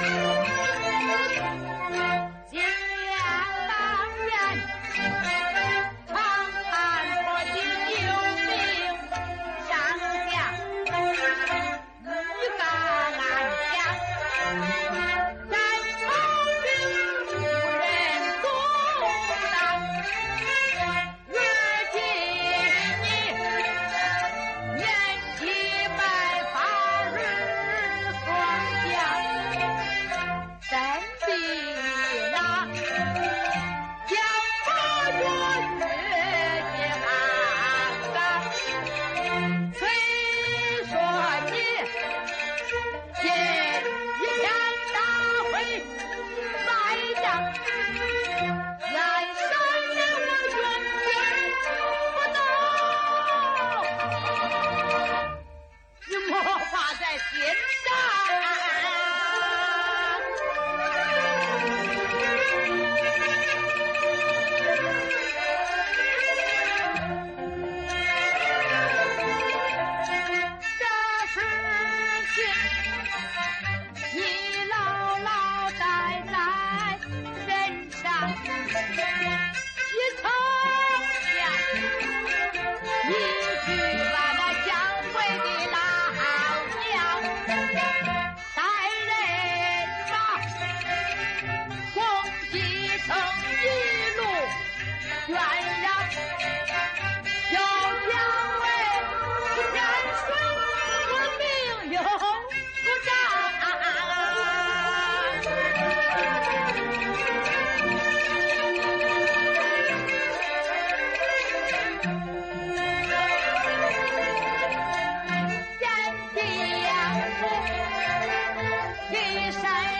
Bye. 西城下，一去把那降匪的老将带人，一路。I'm sorry.